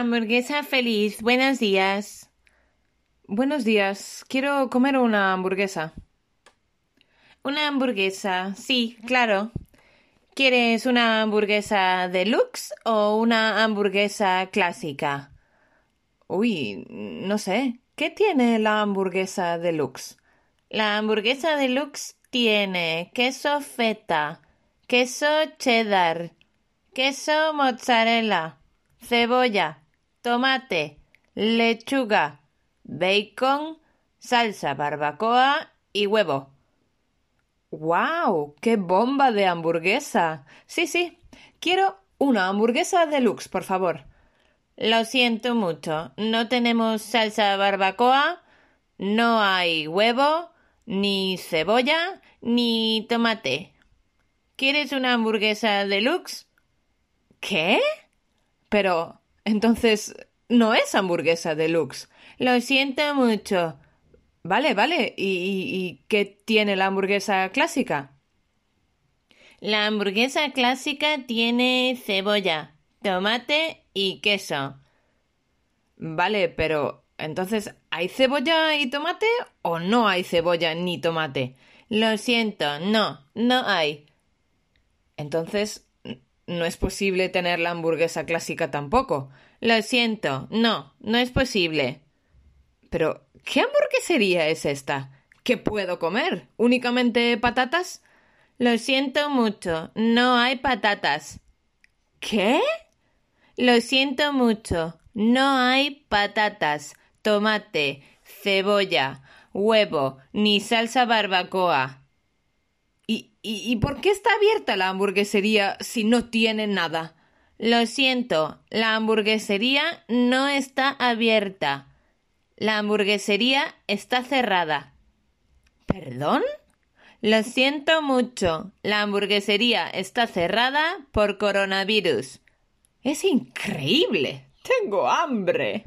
Hamburguesa feliz, buenos días. Buenos días, quiero comer una hamburguesa. Una hamburguesa, sí, claro. ¿Quieres una hamburguesa deluxe o una hamburguesa clásica? Uy, no sé. ¿Qué tiene la hamburguesa deluxe? La hamburguesa deluxe tiene queso feta, queso cheddar, queso mozzarella, cebolla, tomate, lechuga, bacon, salsa barbacoa y huevo. ¡Wow! ¡Qué bomba de hamburguesa! Sí, sí. Quiero una hamburguesa deluxe, por favor. Lo siento mucho. No tenemos salsa barbacoa, no hay huevo, ni cebolla, ni tomate. ¿Quieres una hamburguesa deluxe? ¿Qué? Pero entonces, no es hamburguesa deluxe. Lo siento mucho. Vale, vale. ¿Y, y, qué tiene la hamburguesa clásica? La hamburguesa clásica tiene cebolla, tomate y queso. Vale, pero entonces, ¿hay cebolla y tomate o no hay cebolla ni tomate? Lo siento, no, no hay. Entonces, no es posible tener la hamburguesa clásica tampoco. Lo siento, no, no es posible. Pero, ¿qué hamburguesería es esta? ¿Qué puedo comer? ¿Únicamente patatas? Lo siento mucho, no hay patatas. ¿Qué? Lo siento mucho, no hay patatas, tomate, cebolla, huevo, ni salsa barbacoa. ¿Y, por qué está abierta la hamburguesería si no tiene nada? Lo siento, la hamburguesería no está abierta. La hamburguesería está cerrada. ¿Perdón? Lo siento mucho, la hamburguesería está cerrada por coronavirus. Es increíble. Tengo hambre.